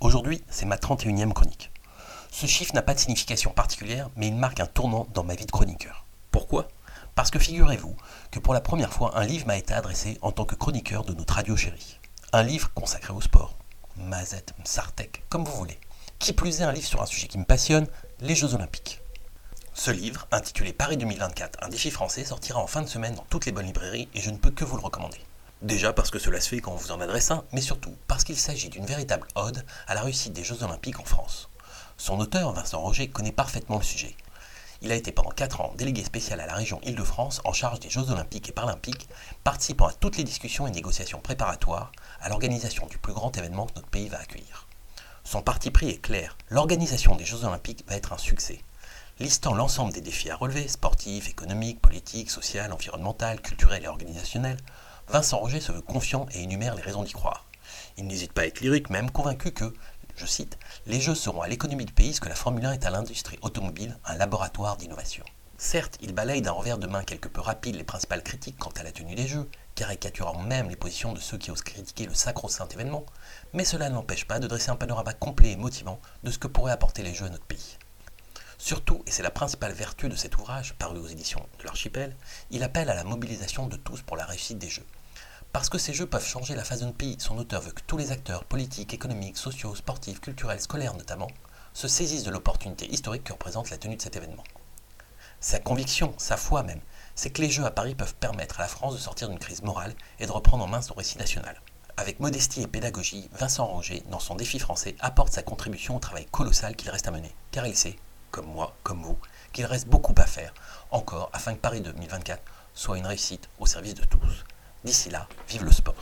Aujourd'hui, c'est ma 31e chronique. Ce chiffre n'a pas de signification particulière, mais il marque un tournant dans ma vie de chroniqueur. Pourquoi? Parce que figurez-vous que pour la première fois, un livre m'a été adressé en tant que chroniqueur de notre radio chérie. Un livre consacré au sport. Mazet, Sartek, comme vous voulez. Qui plus est, un livre sur un sujet qui me passionne, les Jeux Olympiques. Ce livre, intitulé Paris 2024, un défi français, sortira en fin de semaine dans toutes les bonnes librairies et je ne peux que vous le recommander. Déjà parce que cela se fait quand on vous en adresse un, mais surtout parce qu'il s'agit d'une véritable ode à la réussite des Jeux Olympiques en France. Son auteur, Vincent Roger, connaît parfaitement le sujet. Il a été pendant 4 ans délégué spécial à la région Île-de-France en charge des Jeux Olympiques et Paralympiques, participant à toutes les discussions et négociations préparatoires à l'organisation du plus grand événement que notre pays va accueillir. Son parti pris est clair, l'organisation des Jeux Olympiques va être un succès. Listant l'ensemble des défis à relever, sportifs, économiques, politiques, sociaux, environnementaux, culturels et organisationnels, Vincent Roger se veut confiant et énumère les raisons d'y croire. Il n'hésite pas à être lyrique, même convaincu que, je cite, Les Jeux seront à l'économie du pays ce que la Formule 1 est à l'industrie automobile, un laboratoire d'innovation. Certes, il balaye d'un revers de main quelque peu rapide les principales critiques quant à la tenue des Jeux, caricaturant même les positions de ceux qui osent critiquer le sacro-saint événement, mais cela ne l'empêche pas de dresser un panorama complet et motivant de ce que pourraient apporter les Jeux à notre pays. Surtout, et c'est la principale vertu de cet ouvrage, paru aux éditions de l'Archipel, il appelle à la mobilisation de tous pour la réussite des Jeux. Parce que ces jeux peuvent changer la face d'un pays, son auteur veut que tous les acteurs politiques, économiques, sociaux, sportifs, culturels, scolaires notamment, se saisissent de l'opportunité historique que représente la tenue de cet événement. Sa conviction, sa foi même, c'est que les Jeux à Paris peuvent permettre à la France de sortir d'une crise morale et de reprendre en main son récit national. Avec modestie et pédagogie, Vincent Roger, dans son défi français, apporte sa contribution au travail colossal qu'il reste à mener, car il sait, comme moi, comme vous, qu'il reste beaucoup à faire, encore, afin que Paris 2024 soit une réussite au service de tous. D'ici là, vive le sport.